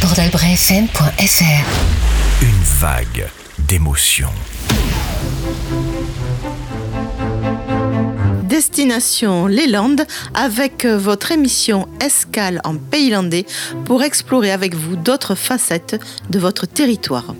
bordelbrefm.fr Une vague d'émotions. Destination les Landes avec euh, votre émission Escale en Pays Landais pour explorer avec vous d'autres facettes de votre territoire.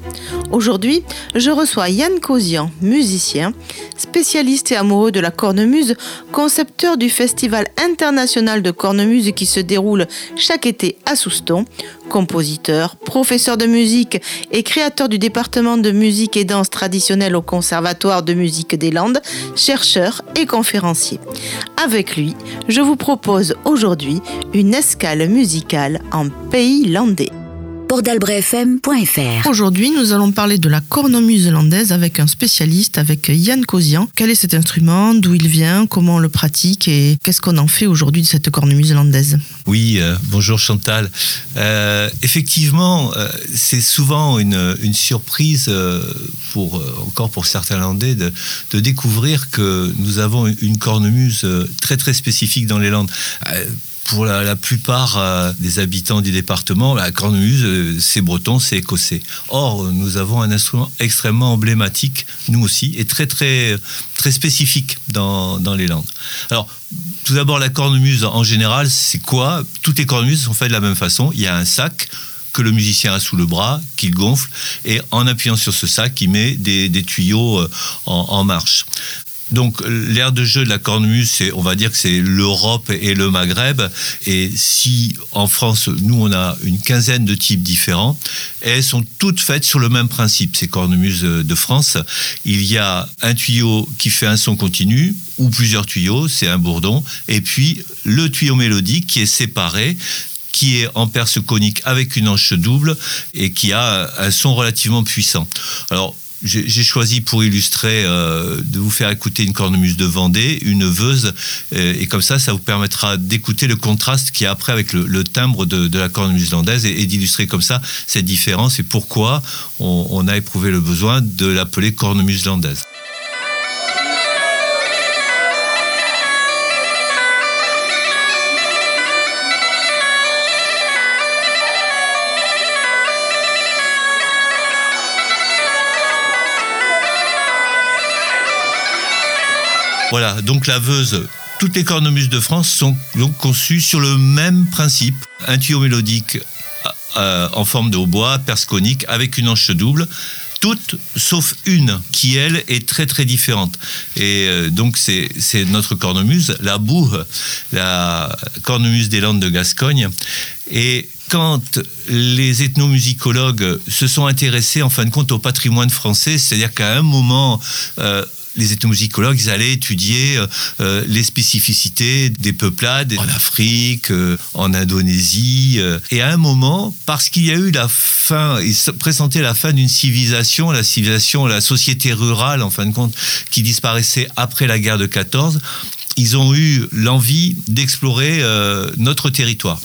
Aujourd'hui, je reçois Yann Cosian, musicien, spécialiste et amoureux de la cornemuse, concepteur du Festival international de cornemuse qui se déroule chaque été à Souston, compositeur, professeur de musique et créateur du département de musique et danse traditionnelle au Conservatoire de musique des Landes, chercheur et conférencier. Avec lui, je vous propose aujourd'hui une escale musicale en pays landais bordelbrefm.fr Aujourd'hui, nous allons parler de la cornemuse landaise avec un spécialiste, avec Yann Cosian. Quel est cet instrument? D'où il vient? Comment on le pratique? Et qu'est-ce qu'on en fait aujourd'hui de cette cornemuse landaise Oui, euh, bonjour Chantal. Euh, effectivement, euh, c'est souvent une, une surprise pour encore pour certains Landais de, de découvrir que nous avons une cornemuse très très spécifique dans les Landes. Pour la, plupart euh, des habitants du département, la cornemuse, euh, c'est breton, c'est écossais. Or, nous avons un instrument extrêmement emblématique, nous aussi, et très très très spécifique dans, dans les Landes. Alors, tout d'abord, la cornemuse en général, c'est quoi? Toutes les cornemuses sont faites de la même façon. Il y a un sac que le musicien a sous le bras, qu'il gonfle, et en appuyant sur ce sac, il met des, tuyaux euh, en marche. Donc l'aire de jeu de la cornemuse, on va dire que c'est l'Europe et le Maghreb. Et si en France, nous, on a une quinzaine de types différents, elles sont toutes faites sur le même principe, ces cornemuses de France. Il y a un tuyau qui fait un son continu, ou plusieurs tuyaux, c'est un bourdon, et puis le tuyau mélodique qui est séparé qui est en perce conique avec une hanche double et qui a un son relativement puissant. Alors, j'ai choisi pour illustrer euh, de vous faire écouter une cornemuse de Vendée, une veuse, euh, et comme ça, ça vous permettra d'écouter le contraste qu'il y a après avec le, le timbre de, de, la cornemuse landaise et, et d'illustrer comme ça cette différence et pourquoi on, on a éprouvé le besoin de l'appeler cornemuse landaise. Voilà, donc la veuse, toutes les cornemuses de France sont donc conçues sur le même principe. Un tuyau mélodique euh, en forme de hautbois, perce conique, avec une hanche double. Toutes sauf une qui, elle, est très très différente. Et euh, donc, c'est notre cornemuse, la boue, la cornemuse des Landes de Gascogne. Et quand les ethnomusicologues se sont intéressés en fin de compte au patrimoine français, c'est-à-dire qu'à un moment, euh, les ethnomusicologues ils allaient étudier euh, les spécificités des peuplades en Afrique, euh, en Indonésie. Euh, et à un moment, parce qu'il y a eu la fin, ils présentaient la fin d'une civilisation, la civilisation, la société rurale, en fin de compte, qui disparaissait après la guerre de 14, ils ont eu l'envie d'explorer euh, notre territoire.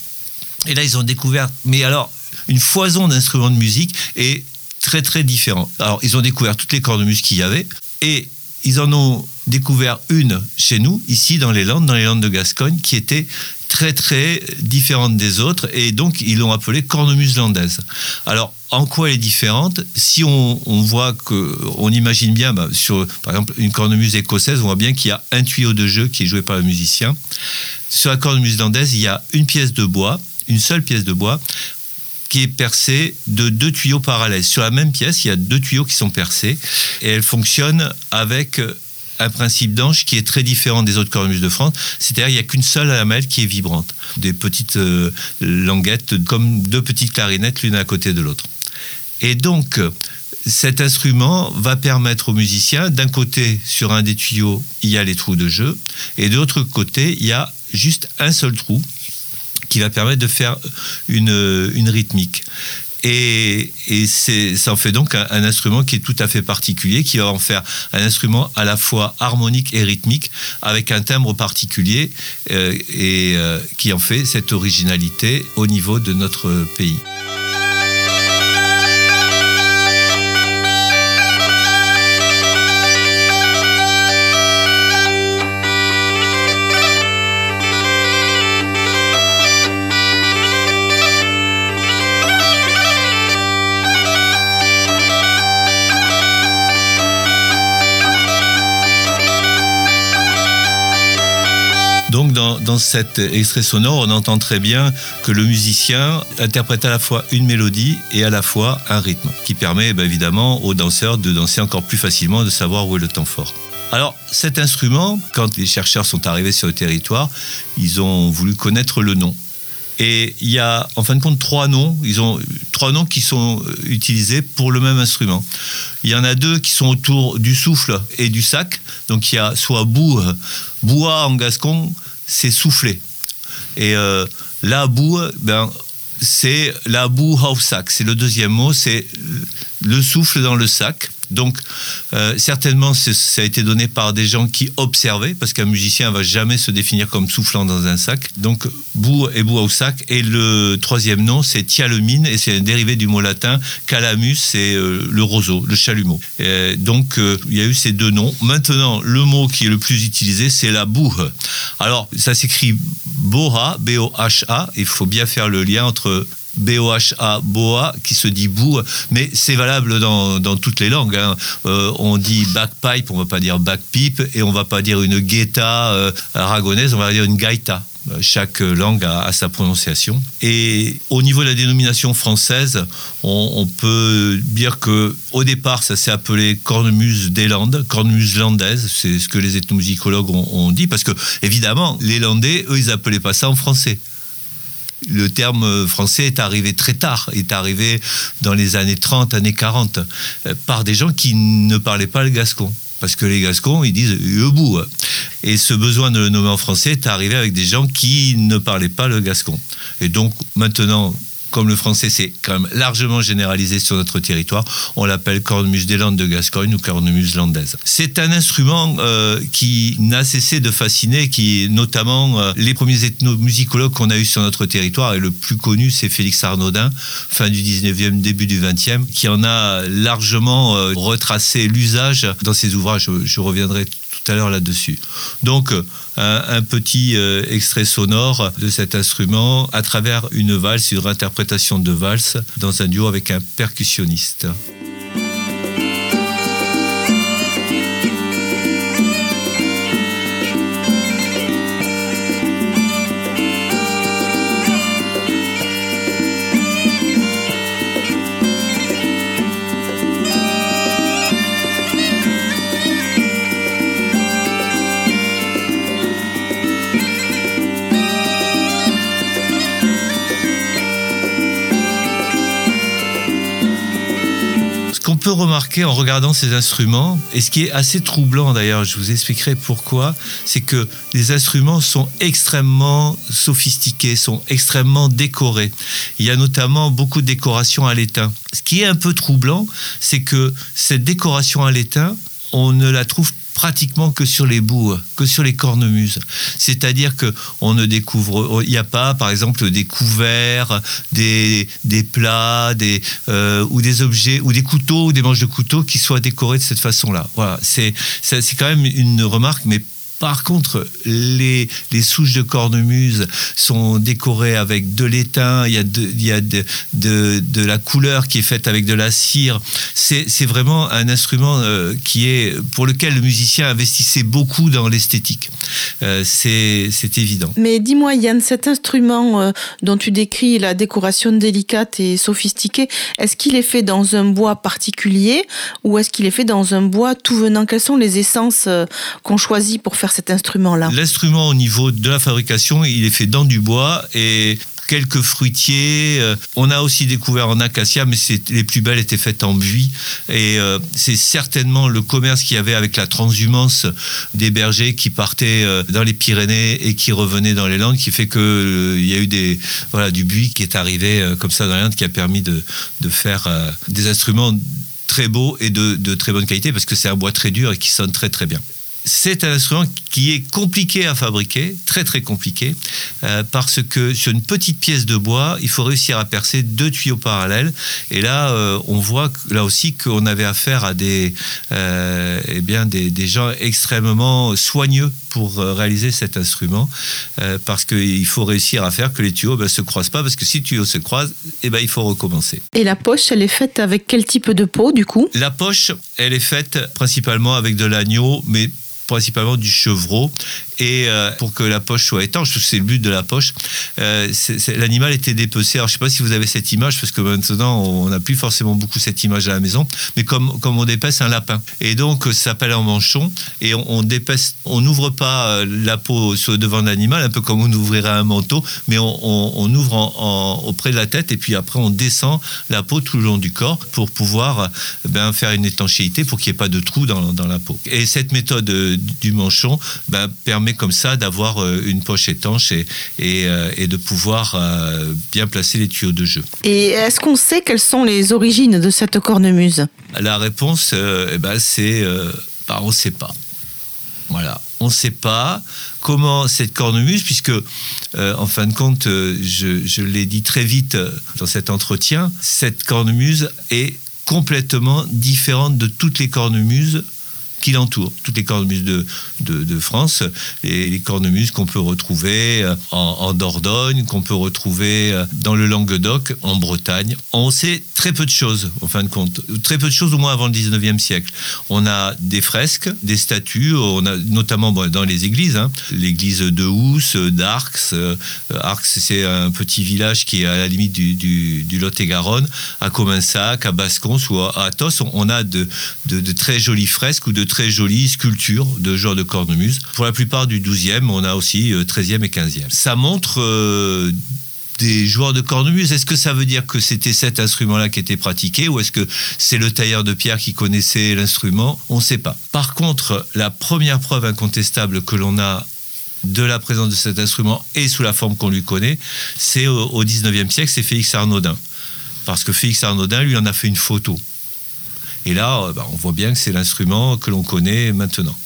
Et là, ils ont découvert, mais alors, une foison d'instruments de musique et très très différents. Alors, ils ont découvert toutes les cornemuses qu'il y avait et ils en ont découvert une chez nous, ici dans les Landes, dans les Landes de Gascogne, qui était très très différente des autres et donc ils l'ont appelée cornemuse landaise. Alors en quoi elle est différente? Si on, voit que, on imagine bien, bah, sur par exemple une cornemuse écossaise, on voit bien qu'il y a un tuyau de jeu qui est joué par le musicien. Sur la cornemuse landaise, il y a une pièce de bois, une seule pièce de bois qui est percée de deux tuyaux parallèles. Sur la même pièce, il y a deux tuyaux qui sont percés et elle fonctionne avec un principe d'anche qui est très différent des autres cornemuses de France. C'est-à-dire qu'il n'y a qu'une seule lamelle qui est vibrante. Des petites euh, languettes comme deux petites clarinettes l'une à côté de l'autre. Et donc, cet instrument va permettre aux musiciens, d'un côté, sur un des tuyaux, il y a les trous de jeu, et de l'autre côté, il y a juste un seul trou qui va permettre de faire une, une rythmique. Et, et ça en fait donc un, instrument qui est tout à fait particulier, qui va en faire un instrument à la fois harmonique et rythmique, avec un timbre particulier, euh, et euh, qui en fait cette originalité au niveau de notre pays. Dans cet extrait sonore, on entend très bien que le musicien interprète à la fois une mélodie et à la fois un rythme, qui permet bah, évidemment aux danseurs de danser encore plus facilement, de savoir où est le temps fort. Alors cet instrument, quand les chercheurs sont arrivés sur le territoire, ils ont voulu connaître le nom. Et il y a en fin de compte trois noms. Ils ont trois noms qui sont euh, utilisés pour le même instrument. Il y en a deux qui sont autour du souffle et du sac. Donc il y a soit boue, boua en gascon, c'est souffler. Et euh, la boue, ben, c'est la boue au sac. C'est le deuxième mot, c'est le souffle dans le sac. Donc, euh, certainement, ça a été donné par des gens qui observaient, parce qu'un musicien ne va jamais se définir comme soufflant dans un sac. Donc, boue et boue au sac. Et le troisième nom, c'est tialemine, et c'est un dérivé du mot latin calamus, c'est euh, le roseau, le chalumeau. donc, euh, il y a eu ces deux noms. Maintenant, le mot qui est le plus utilisé, c'est la boue. Alors, ça s'écrit boha, B-O-H-A. Il faut bien faire le lien entre B-O-H-A, Boa, qui se dit boue, mais c'est valable dans, dans, toutes les langues. Hein. Euh, on dit backpipe, on va pas dire backpipe, et on va pas dire une guetta euh, aragonaise, on va dire une gaita. Euh, chaque langue a, sa prononciation. Et au niveau de la dénomination française, on, peut dire que au départ, ça s'est appelé cornemuse des Landes, cornemuse landaise, c'est ce que les ethnomusicologues ont, ont dit, parce que évidemment, les Landais, eux, ils appelaient pas ça en français le terme français est arrivé très tard, est arrivé dans les années 30, années 40, euh, par des gens qui ne parlaient pas le gascon. Parce que les Gascons, ils disent bout. Et ce besoin de le nommer en français est arrivé avec des gens qui ne parlaient pas le gascon. Et donc, maintenant, comme le français c'est quand même largement généralisé sur notre territoire, on l'appelle cornemuse des Landes de Gascogne ou cornemuse landaise. C'est un instrument euh, qui n'a cessé de fasciner, qui notamment euh, les premiers ethnomusicologues qu'on a eu sur notre territoire, et le plus connu c'est Félix Arnaudin, fin du 19e, début du 20e, qui en a largement euh, retracé l'usage dans ses ouvrages. Je, je reviendrai tout à l'heure là-dessus. Donc, un, petit euh, extrait sonore de cet instrument à travers une valse, une interprétation de valse dans un duo avec un percussionniste. Remarquer en regardant ces instruments, et ce qui est assez troublant d'ailleurs, je vous expliquerai pourquoi, c'est que les instruments sont extrêmement sophistiqués, sont extrêmement décorés. Il y a notamment beaucoup de décorations à l'étain. Ce qui est un peu troublant, c'est que cette décoration à l'étain, on ne la trouve pratiquement que sur les bouts, que sur les cornemuses. C'est-à-dire que on ne découvre, il n'y a pas, par exemple, des couverts, des, des plats, des euh, ou des objets ou des couteaux ou des manches de couteaux qui soient décorés de cette façon-là. Voilà, c'est c'est quand même une remarque, mais par contre, les, les souches de cornemuse sont décorées avec de l'étain, il y a, de, il y a de, de, la couleur qui est faite avec de la cire. C'est vraiment un instrument euh, qui est, pour lequel le musicien investissait beaucoup dans l'esthétique. Euh, C'est évident. Mais dis-moi, Yann, cet instrument euh, dont tu décris la décoration délicate et sophistiquée, est-ce qu'il est fait dans un bois particulier ou est-ce qu'il est fait dans un bois tout venant? Quelles sont les essences euh, qu'on choisit pour faire instrument-là L'instrument au niveau de la fabrication, il est fait dans du bois et quelques fruitiers. Euh, on a aussi découvert en acacia, mais les plus belles étaient faites en buis. Et euh, c'est certainement le commerce qu'il y avait avec la transhumance des bergers qui partaient euh, dans les Pyrénées et qui revenaient dans les Landes, qui fait que il y a eu des voilà du buis qui est arrivé comme ça dans les Landes, qui a permis de, de faire des instruments très beaux et de, de très bonne qualité parce que c'est un bois très dur et qui sonne très très bien c'est un instrument qui est compliqué à fabriquer, très très compliqué, euh, parce que sur une petite pièce de bois, il faut réussir à percer deux tuyaux parallèles. Et là, euh, on voit là aussi qu'on avait affaire à des, euh, eh bien, des, gens extrêmement soigneux pour réaliser cet instrument, parce qu'il faut réussir à faire que les tuyaux ne ben, se croisent pas, parce que si les tuyaux se croisent, eh ben, il faut recommencer. Et la poche, elle est faite avec quel type de peau du coup? La poche, elle est faite principalement avec de l'agneau, mais principalement du chevreau. Et euh, pour que la poche soit étanche, c'est le but de la poche, euh, l'animal était dépecé. Alors je sais pas si vous avez cette image, parce que maintenant on n'a plus forcément beaucoup cette image à la maison, mais comme, comme on dépece un lapin. Et donc ça s'appelle un manchon, et on, on dépece, on n'ouvre pas euh, la peau sur le devant de l'animal, un peu comme on ouvrirait un manteau, mais on, on- ouvre en- auprès de la tête, et puis après on descend la peau tout le long du corps pour pouvoir ben, faire une étanchéité pour qu'il n'y ait pas de trou dans, dans la peau. Et cette méthode du manchon ben, permet comme ça d'avoir euh, une poche étanche et, et, euh, et de pouvoir euh, bien placer les tuyaux de jeu. Et est-ce qu'on sait quelles sont les origines de cette cornemuse? La réponse, euh, eh ben, c'est euh, bah, on ne sait pas. Voilà, on ne sait pas comment cette cornemuse, puisque euh, en fin de compte, euh, je, je l'ai dit très vite dans cet entretien, cette cornemuse est complètement différente de toutes les cornemuses qui l'entourent, toutes les cornemuses de, de, de France, et les cornemuses qu'on peut retrouver euh, en, Dordogne, qu'on peut retrouver euh, dans le Languedoc, en Bretagne. On sait très peu de choses, en fin de compte. Très peu de choses, au moins avant le 19e siècle. On a des fresques, des statues, on a notamment dans les églises, hein, l'église de Housse, d'Arx. euh, Arx, c'est un petit village qui est à la limite du, Lot-et-Garonne, à Comensac, à Bascons ou à Athos. On, a de, de, de très jolies fresques ou de très jolies sculptures de genre de cornemuse. Pour la plupart du 12e, on a aussi euh, 13e et 15e. Ça montre euh, des joueurs de cornemuse. Est-ce que ça veut dire que c'était cet instrument-là qui était pratiqué ou est-ce que c'est le tailleur de pierre qui connaissait l'instrument? On ne sait pas. Par contre, la première preuve incontestable que l'on a de la présence de cet instrument et sous la forme qu'on lui connaît, c'est au, au 19e siècle, c'est Félix Arnaudin. Parce que Félix Arnaudin, lui, en a fait une photo. Et là, euh, bah, on voit bien que c'est l'instrument que l'on connaît maintenant.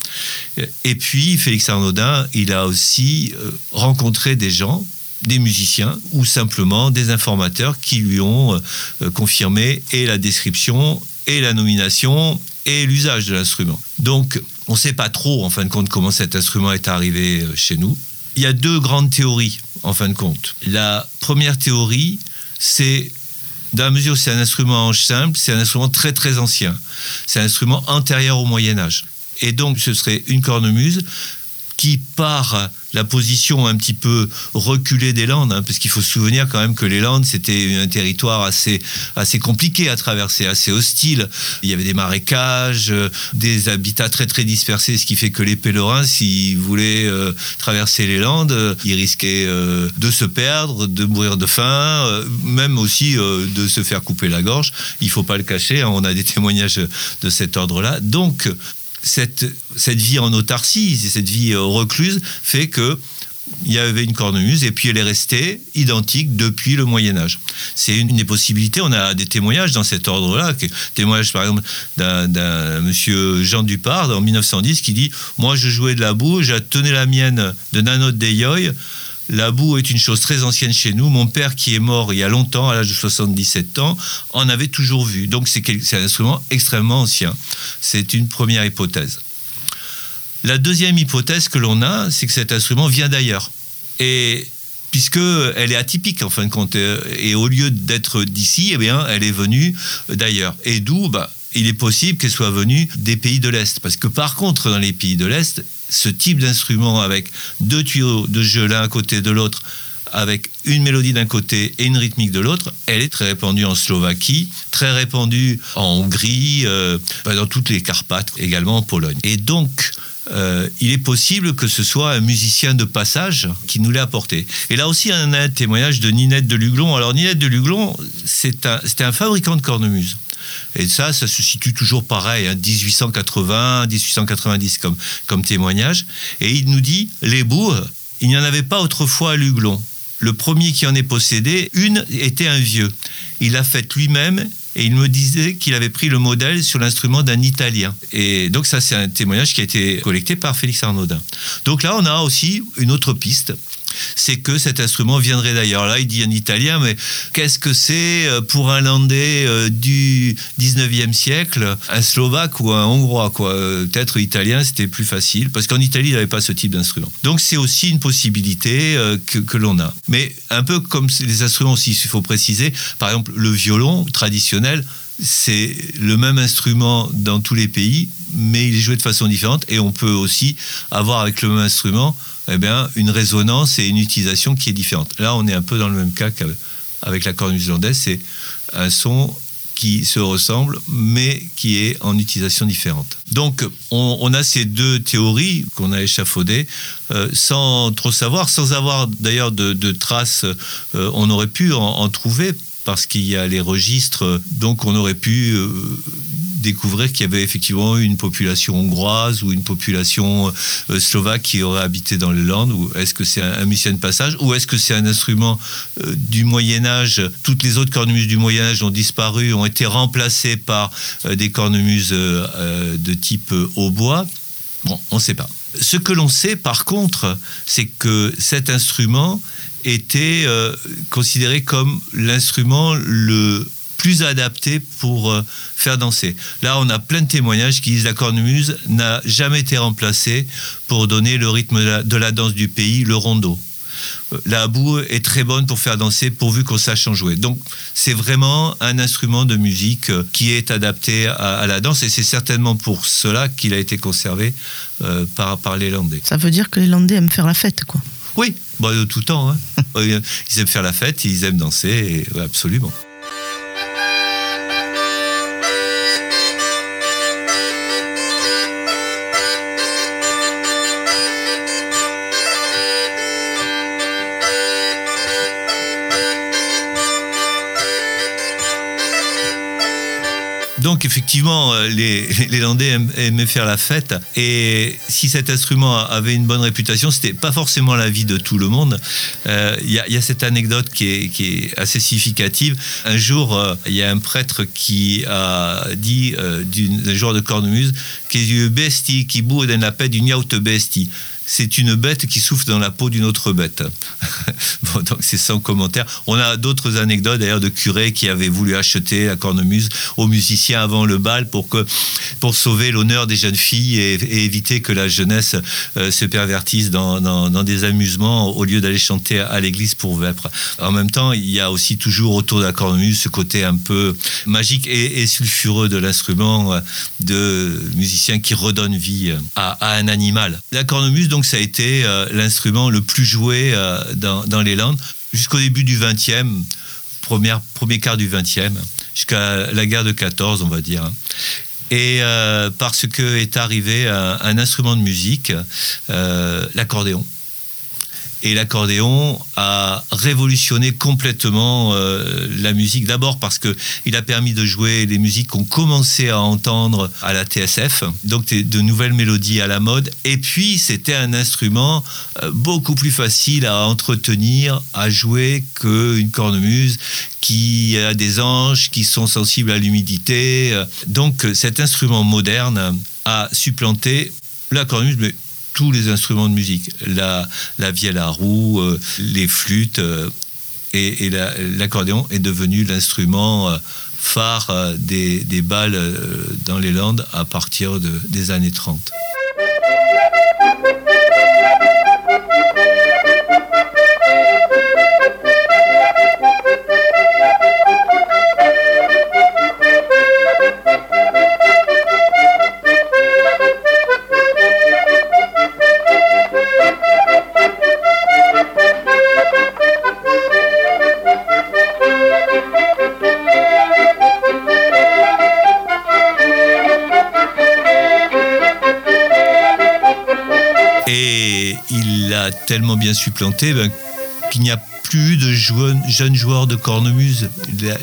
Et puis, Félix Arnaudin, il a aussi euh, rencontré des gens, des musiciens ou simplement des informateurs qui lui ont euh, confirmé et la description et la nomination et l'usage de l'instrument. Donc, on ne sait pas trop, en fin de compte, comment cet instrument est arrivé chez nous. Il y a deux grandes théories, en fin de compte. La première théorie, c'est dans la mesure c'est un instrument simple, c'est un instrument très très ancien. C'est un instrument antérieur au Moyen Âge. Et donc ce serait une cornemuse qui, par la position un petit peu reculée des Landes, hein, parce qu'il faut se souvenir quand même que les Landes, c'était un territoire assez, assez compliqué à traverser, assez hostile. Il y avait des marécages, euh, des habitats très très dispersés, ce qui fait que les pèlerins, s'ils voulaient euh, traverser les Landes, euh, ils risquaient de se perdre, de mourir de faim, même aussi de se faire couper la gorge. Il faut pas le cacher, hein, on a des témoignages de cet ordre-là. Donc, cette, cette vie en autarcie, cette vie euh, recluse, fait que il y avait une cornemuse et puis elle est restée identique depuis le Moyen Âge. C'est une des possibilités. On a des témoignages dans cet ordre-là. Témoignage par exemple d'un- d'un monsieur Jean Dupard en 1910 qui dit Moi je jouais de la boue, je tenais la mienne de Nanot Deyoy. La boue est une chose très ancienne chez nous. Mon père, qui est mort il y a longtemps, à l'âge de 77 ans, en avait toujours vu. Donc c'est un instrument extrêmement ancien. C'est une première hypothèse. La deuxième hypothèse que l'on a, c'est que cet instrument vient d'ailleurs. Et puisque elle est atypique en fin de compte, euh, et au lieu d'être d'ici, eh bien, elle est venue d'ailleurs. Et d'où, bah, il est possible qu'elle soit venue des pays de l'Est. Parce que par contre, dans les pays de l'Est, ce type d'instrument avec deux tuyaux de jeu l'un à côté de l'autre, avec une mélodie d'un côté et une rythmique de l'autre, elle est très répandue en Slovaquie, très répandue en Hongrie, euh, dans toutes les Carpates, également en Pologne. Et donc, euh, il est possible que ce soit un musicien de passage qui nous l'ait apporté. Et là aussi, on a un témoignage de Ninette de Luglon. Alors, Ninette de Luglon, c'est un- un, fabricant de cornemuse. Et ça, ça se situe toujours pareil, hein, 1880, 1890 comme, comme témoignage. Et il nous dit, les bouts, il n'y en avait pas autrefois à Luglon. Le premier qui en est possédé, une était un vieux. Il l'a faite lui-même et il me disait qu'il avait pris le modèle sur l'instrument d'un Italien. Et donc ça, c'est un témoignage qui a été collecté par Félix Arnaudin. Donc là, on a aussi une autre piste. C'est que cet instrument viendrait d'ailleurs. Là, il dit en italien, mais qu'est-ce que c'est euh, pour un Landais euh, du 19e siècle, un Slovaque ou un Hongrois quoi? Euh, Peut-être italien, c'était plus facile, parce qu'en Italie, il n'y avait pas ce type d'instrument. Donc c'est aussi une possibilité que, que l'on a. Mais un peu comme les instruments aussi, il faut préciser, par exemple, le violon traditionnel c'est le même instrument dans tous les pays, mais il est joué de façon différente. Et on peut aussi avoir avec le même instrument eh bien, une résonance et une utilisation qui est différente. Là, on est un peu dans le même cas qu'avec la cornemuse hollandaise. C'est un son qui se ressemble, mais qui est en utilisation différente. Donc, on, a ces deux théories qu'on a échafaudées, euh, sans trop savoir, sans avoir d'ailleurs de, traces. Euh, on aurait pu en trouver parce qu'il y a les registres, donc on aurait pu euh, découvrir qu'il y avait effectivement une population hongroise ou une population euh, slovaque qui aurait habité dans les Landes, ou est-ce que c'est un, musicien de passage, ou est-ce que c'est un instrument euh, du Moyen Âge? Toutes les autres cornemuses du Moyen Âge ont disparu, ont été remplacées par des cornemuses de type hautbois. Bon, on ne sait pas. Ce que l'on sait par contre, c'est que cet instrument était euh, considéré comme l'instrument le plus adapté pour euh, faire danser. Là, on a plein de témoignages qui disent que la cornemuse n'a jamais été remplacée pour donner le rythme de la, danse du pays, le rondeau. Euh, la boue est très bonne pour faire danser pourvu qu'on sache en jouer. Donc c'est vraiment un instrument de musique qui est adapté à, la danse et c'est certainement pour cela qu'il a été conservé par, par les Landais. Ça veut dire que les Landais aiment faire la fête, quoi. Oui, bah, de tout temps. Hein. ils aiment faire la fête, ils aiment danser, absolument. Donc effectivement, euh, les, Landais aimaient faire la fête. Et si cet instrument avait une bonne réputation, c'était pas forcément l'avis de tout le monde. Euh, il y, a cette anecdote qui est, assez significative. Un jour, euh, il y a un prêtre qui a dit d'un joueur de cornemuse qu'il besti qui boue dans la paix d'une yacht besti c'est une bête qui souffle dans la peau d'une autre bête. bon, donc c'est sans commentaire. On a d'autres anecdotes d'ailleurs de curés qui avaient voulu acheter la cornemuse aux musiciens avant le bal pour, que, pour sauver l'honneur des jeunes filles et, éviter que la jeunesse euh, se pervertisse dans, dans, des amusements au lieu d'aller chanter à l'église pour vêpres. En même temps, il y a aussi toujours autour de la cornemuse ce côté un peu magique et, sulfureux de l'instrument euh, de musiciens qui redonne vie à, à un animal. La cornemuse, donc ça a été euh, l'instrument le plus joué euh, dans, les Landes jusqu'au début du 20e, premier quart du 20e, jusqu'à la guerre de 14, on va dire. Et euh, parce que est arrivé un instrument de musique, l'accordéon. Et l'accordéon a révolutionné complètement euh, la musique. D'abord parce que il a permis de jouer les musiques qu'on commençait à entendre à la TSF, donc de nouvelles mélodies à la mode. Et puis c'était un instrument euh, beaucoup plus facile à entretenir, à jouer qu'une cornemuse qui a des anges qui sont sensibles à l'humidité. Donc cet instrument moderne a supplanté la cornemuse, mais tous les instruments de musique, la, vielle à roue, euh, les flûtes, euh, et, l'accordéon est devenu l'instrument euh, phare des, balles dans les Landes à partir de, des années 30. Tellement bien supplanté ben, qu'il n'y a plus de jeunes, joueurs de cornemuse.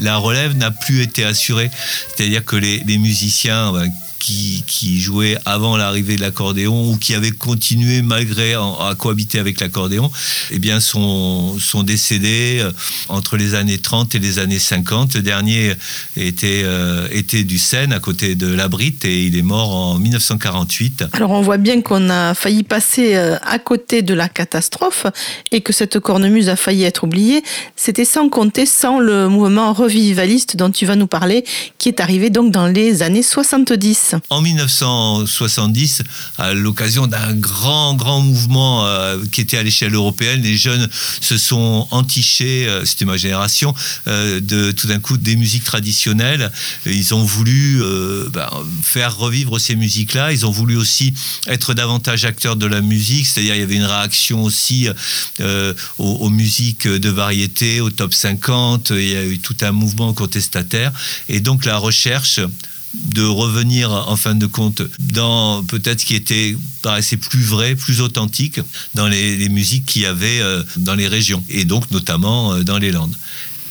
La, relève n'a plus été assurée. C'est-à-dire que les, les musiciens ben, qui, jouaient avant l'arrivée de l'accordéon ou qui avaient continué malgré à cohabiter avec l'accordéon, eh bien sont, sont décédés euh, entre les années 30 et les années 50. Le dernier était, euh, était du Seine, à côté de la Brite, et il est mort en 1948. Alors on voit bien qu'on a failli passer euh, à côté de la catastrophe et que cette cornemuse a failli être oubliée. C'était sans compter sans le mouvement revivaliste dont tu vas nous parler, qui est arrivé donc dans les années 70. En 1970, à l'occasion d'un grand, grand mouvement euh, qui était à l'échelle européenne, les jeunes se sont entichés, euh, c'était ma génération, euh, de tout d'un coup des musiques traditionnelles. Ils ont voulu ben, faire revivre ces musiques-là. Ils ont voulu aussi être davantage acteurs de la musique, c'est-à-dire il y avait une réaction aussi aux, aux, musiques de variété, au top 50. Il y a eu tout un mouvement contestataire. Et donc la recherche de revenir en fin de compte dans peut-être ce qui était paraissait plus vrai, plus authentique dans les, musiques qu'il y avait euh, dans les régions et donc notamment euh, dans les Landes.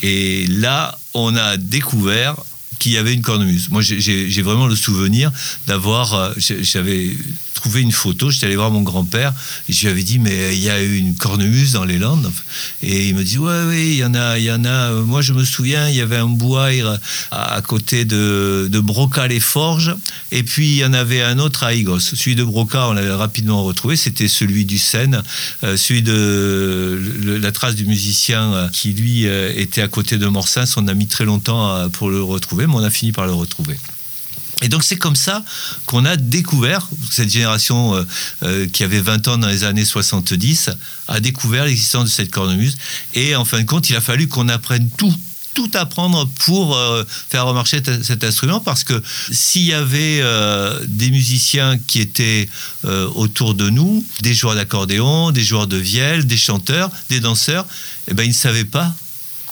Et là, on a découvert qu'il y avait une cornemuse. Moi, j'ai vraiment le souvenir d'avoir, euh, j'avais trouvé une photo, j'étais allé voir mon grand-père, je lui avais dit, mais il y a eu une cornemuse dans les Landes. Et il me dit, ouais, oui, il y en a, il y en a. Moi, je me souviens, il y avait un bois à, côté de, de Broca les Forges, et puis il y en avait un autre à Igos. Celui de Broca, on l'avait rapidement retrouvé, c'était celui du Seine, euh, celui de la trace du musicien euh, qui, lui, euh, était à côté de Morsins. On a mis très longtemps pour le retrouver, mais on a fini par le retrouver. Et donc c'est comme ça qu'on a découvert, cette génération euh, euh, qui avait 20 ans dans les années 70, a découvert l'existence de cette cornemuse. Et en fin de compte, il a fallu qu'on apprenne tout tout apprendre pour euh, faire remarcher cet instrument parce que s'il y avait des musiciens qui étaient autour de nous, des joueurs d'accordéon, des joueurs de vielle, des chanteurs, des danseurs, eh ben, ils ne savaient pas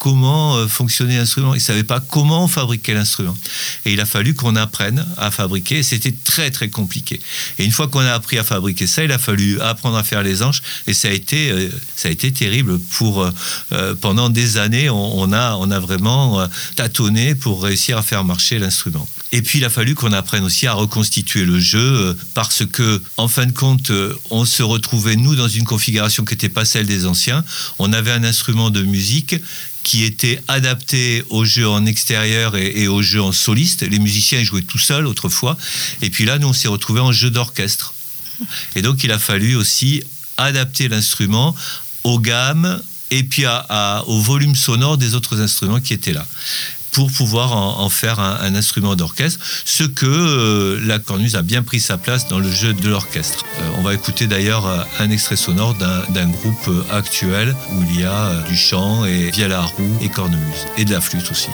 comment euh, fonctionnait l'instrument. Ils ne savaient pas comment fabriquer l'instrument. Et il a fallu qu'on apprenne à fabriquer. C'était très, très compliqué. Et une fois qu'on a appris à fabriquer ça, il a fallu apprendre à faire les anges. Et ça a été, euh, ça a été terrible. Pour, euh, pendant des années, on, a, on a vraiment tâtonné pour réussir à faire marcher l'instrument. Et puis, il a fallu qu'on apprenne aussi à reconstituer le jeu parce que, en fin de compte, on se retrouvait, nous, dans une configuration qui n'était pas celle des anciens. On avait un instrument de musique qui était adapté aux jeux en extérieur et, aux jeux en soliste. Les musiciens jouaient tout seuls autrefois. Et puis là, nous, on s'est retrouvés en jeu d'orchestre. Et donc, il a fallu aussi adapter l'instrument aux gammes et puis au volume sonore des autres instruments qui étaient là pour pouvoir en, faire un, instrument d'orchestre, ce que euh, la cornemuse a bien pris sa place dans le jeu de l'orchestre. Euh, on va écouter d'ailleurs euh, un extrait sonore d'un groupe actuel où il y a du chant et via la roue et cornemuse, et de la flûte aussi.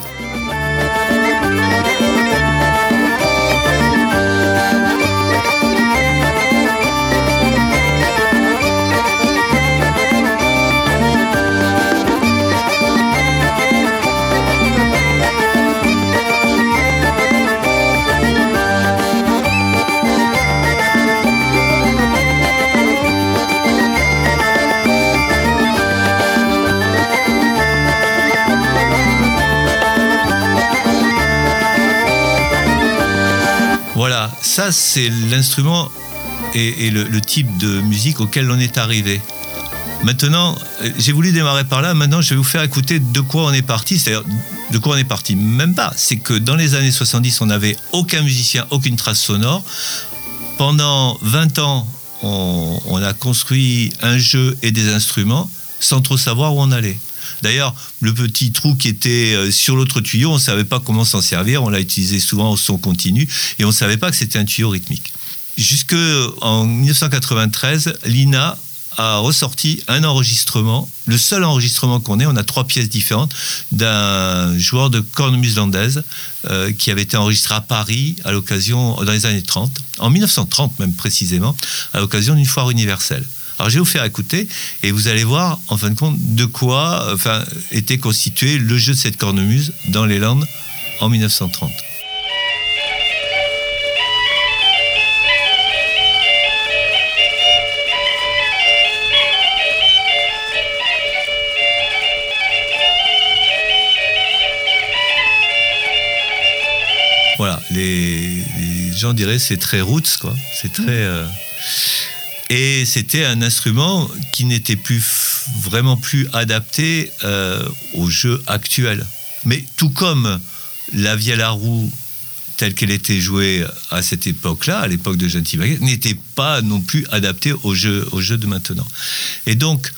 Ça, c'est l'instrument et, le, type de musique auquel on est arrivé. Maintenant, euh, j'ai voulu démarrer par là. Maintenant, je vais vous faire écouter de quoi on est parti. C'est-à-dire, de quoi on est parti Même pas. C'est que dans les années 70, on n'avait aucun musicien, aucune trace sonore. Pendant 20 ans, on, on a construit un jeu et des instruments sans trop savoir où on allait. D'ailleurs, le petit trou qui était euh, sur l'autre tuyau, on ne savait pas comment s'en servir. On l'a utilisé souvent au son continu et on ne savait pas que c'était un tuyau rythmique. Jusque en 1993, l'INA a ressorti un enregistrement, le seul enregistrement qu'on ait, on a trois pièces différentes, d'un joueur de cornemuse landaise euh, qui avait été enregistré à Paris à l'occasion, dans les années 30, en 1930 même précisément, à l'occasion d'une foire universelle. Alors je vais vous faire écouter et vous allez voir en fin de compte de quoi enfin, était constitué le jeu de cette cornemuse dans les Landes en 1930. Voilà, les, gens diraient c'est très roots, quoi. C'est très. Euh, et c'était un instrument qui n'était plus vraiment plus adapté euh, au jeu actuel. Mais tout comme la vielle à roue telle qu'elle était jouée à cette époque-là, à l'époque de Gentil n'était pas non plus adaptée au jeu, au jeu de maintenant. Et donc,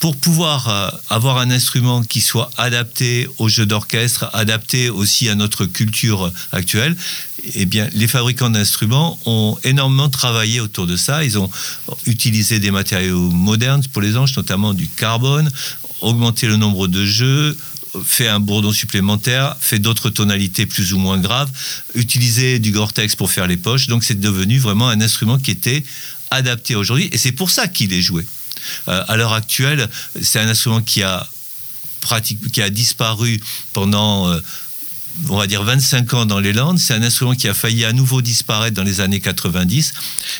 pour pouvoir euh, avoir un instrument qui soit adapté au jeu d'orchestre, adapté aussi à notre culture actuelle, eh bien, les fabricants d'instruments ont énormément travaillé autour de ça. Ils ont utilisé des matériaux modernes pour les anges, notamment du carbone, augmenté le nombre de jeux, fait un bourdon supplémentaire, fait d'autres tonalités plus ou moins graves, utilisé du Gore-Tex pour faire les poches. Donc c'est devenu vraiment un instrument qui était adapté aujourd'hui et c'est pour ça qu'il est joué. Euh, à l'heure actuelle, c'est un instrument qui a, qui a disparu pendant... Euh, on va dire 25 ans dans les Landes. C'est un instrument qui a failli à nouveau disparaître dans les années 90.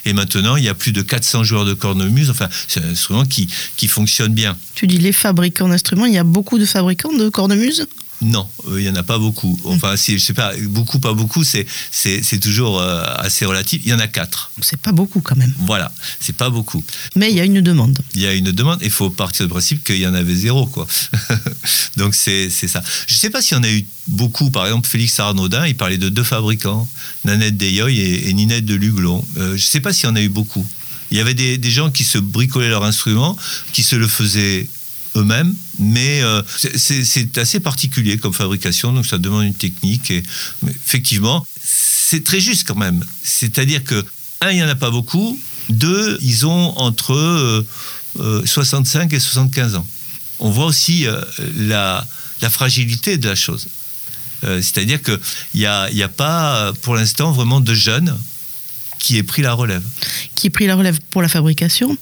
Et maintenant, il y a plus de 400 joueurs de cornemuse. Enfin, c'est un instrument qui, qui fonctionne bien. Tu dis les fabricants d'instruments, il y a beaucoup de fabricants de cornemuse? Non, euh, il n'y en a pas beaucoup. Mm. Enfin, si, je sais pas, beaucoup, pas beaucoup, c'est, c'est, toujours euh, assez relatif. Il y en a quatre. C'est pas beaucoup quand même. Voilà, c'est pas beaucoup. Mais il y a une demande. Il y a une demande. Il faut partir du principe qu'il y en avait zéro, quoi. Donc c'est, ça. Je ne sais pas s'il y en a eu beaucoup. Par exemple, Félix Arnaudin, il parlait de deux fabricants, Nanette Deyoy et, Ninette de Luglon. Euh, je ne sais pas s'il y en a eu beaucoup. Il y avait des, des gens qui se bricolaient leur instrument, qui se le faisaient eux-mêmes, mais euh, c'est assez particulier comme fabrication, donc ça demande une technique. Et, effectivement, c'est très juste quand même. C'est-à-dire que, un, il n'y en a pas beaucoup, deux, ils ont entre 65 euh, euh, et 75 ans. On voit aussi la, fragilité de la chose. C'est-à-dire qu'il n'y a, y a pas, pour l'instant, vraiment de jeunes qui ait pris la relève. Qui ait pris la relève pour la fabrication.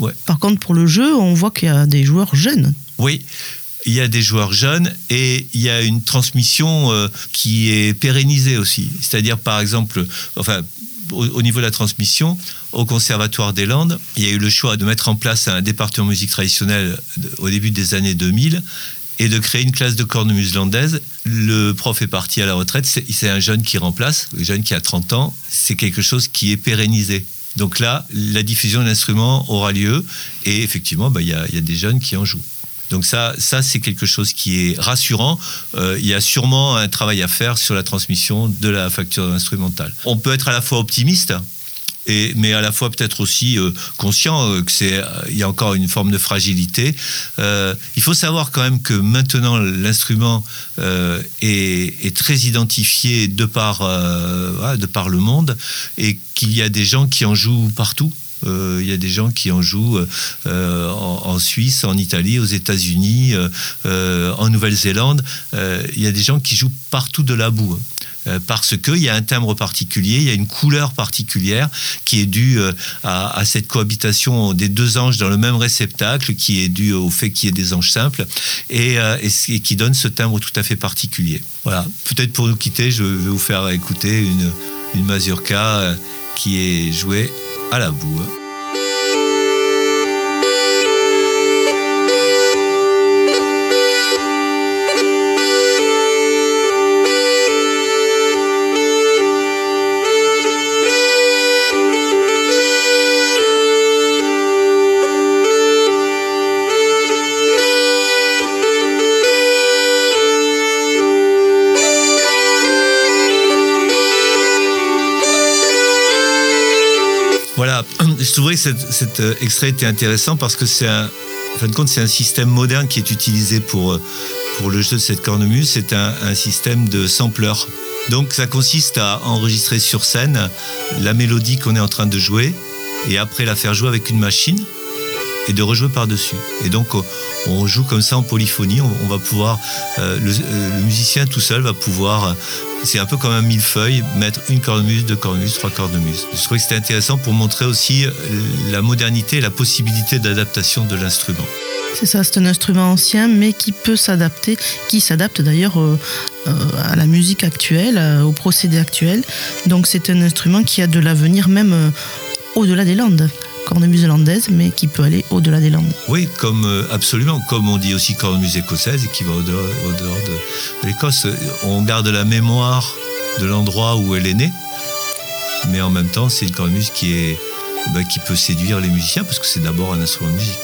Ouais. Par contre, pour le jeu, on voit qu'il y a des joueurs jeunes. Oui. Il y a des joueurs jeunes et il y a une transmission euh, qui est pérennisée aussi. C'est-à-dire, par exemple, enfin, au, niveau de la transmission, au Conservatoire des Landes, il y a eu le choix de mettre en place un département musique traditionnelle au début des années 2000 et de créer une classe de cornemuse landaise. Le prof est parti à la retraite, c'est un jeune qui remplace, un jeune qui a 30 ans, c'est quelque chose qui est pérennisé. Donc là, la diffusion de l'instrument aura lieu et effectivement, bah, il y, a, des jeunes qui en jouent. Donc ça, ça c'est quelque chose qui est rassurant. Euh, il y a sûrement un travail à faire sur la transmission de la facture instrumentale. On peut être à la fois optimiste, mais à la fois peut-être aussi euh, conscient euh, que c'est euh, il y a encore une forme de fragilité. il faut savoir quand même que maintenant l'instrument est, très identifié de par de par le monde et qu'il y a des gens qui en jouent partout. Il y a des gens qui en jouent en, Suisse, en Italie, aux États-Unis, en Nouvelle-Zélande. il y a des gens qui jouent partout de la boue. Euh, parce qu'il y a un timbre particulier, il y a une couleur particulière qui est due euh, à, cette cohabitation des deux anges dans le même réceptacle, qui est due au fait qu'il y ait des anges simples, et, euh, qui donne ce timbre tout à fait particulier. Voilà, peut-être pour nous quitter, je vais vous faire écouter une, une mazurka qui est jouée à la boue. Je trouvais que cet, euh, extrait était intéressant parce que c'est un, en fin de compte, c'est un système moderne qui est utilisé pour, euh, le jeu de cette cornemuse. C'est un, système de sampler. Donc ça consiste à enregistrer sur scène la mélodie qu'on est en train de jouer et après la faire jouer avec une machine et de rejouer par-dessus. Et donc on joue comme ça en polyphonie, on, va pouvoir, euh, le, musicien tout seul va pouvoir c'est un peu comme un millefeuille, mettre une cornemuse, deux cornemuses, trois cornemuses. Je trouvais que c'était intéressant pour montrer aussi euh, la modernité et la possibilité d'adaptation de l'instrument. C'est ça, c'est un instrument ancien, mais qui peut s'adapter, qui s'adapte d'ailleurs euh, euh, à la musique actuelle, au procédé actuel. Donc c'est un instrument qui a de l'avenir même au-delà des Landes cornemuse hollandaise, mais qui peut aller au-delà des Landes. Oui, comme euh, absolument, comme on dit aussi cornemuse écossaise, et qui va au-dehors, de, l'Écosse. On garde la mémoire de l'endroit où elle est née, mais en même temps, c'est une cornemuse qui bah, qui peut séduire les musiciens parce que c'est d'abord un instrument de musique.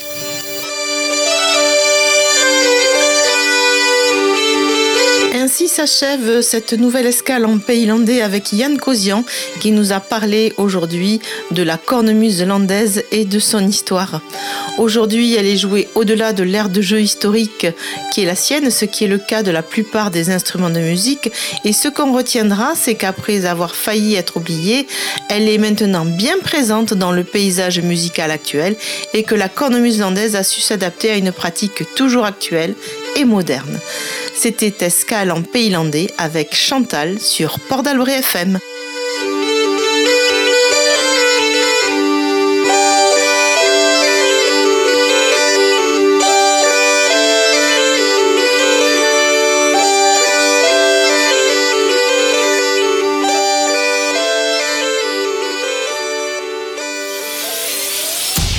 S'achève cette nouvelle escale en pays landais avec Yann Cosian qui nous a parlé aujourd'hui de la cornemuse landaise et de son histoire. Aujourd'hui, elle est jouée au-delà de l'ère de jeu historique qui est la sienne, ce qui est le cas de la plupart des instruments de musique. Et ce qu'on retiendra, c'est qu'après avoir failli être oubliée, elle est maintenant bien présente dans le paysage musical actuel et que la cornemuse landaise a su s'adapter à une pratique toujours actuelle et moderne. C'était Escale en pays landais avec Chantal sur Port d'Albret FM.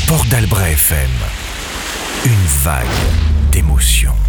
Port d'Albret FM. Une vague d'émotions.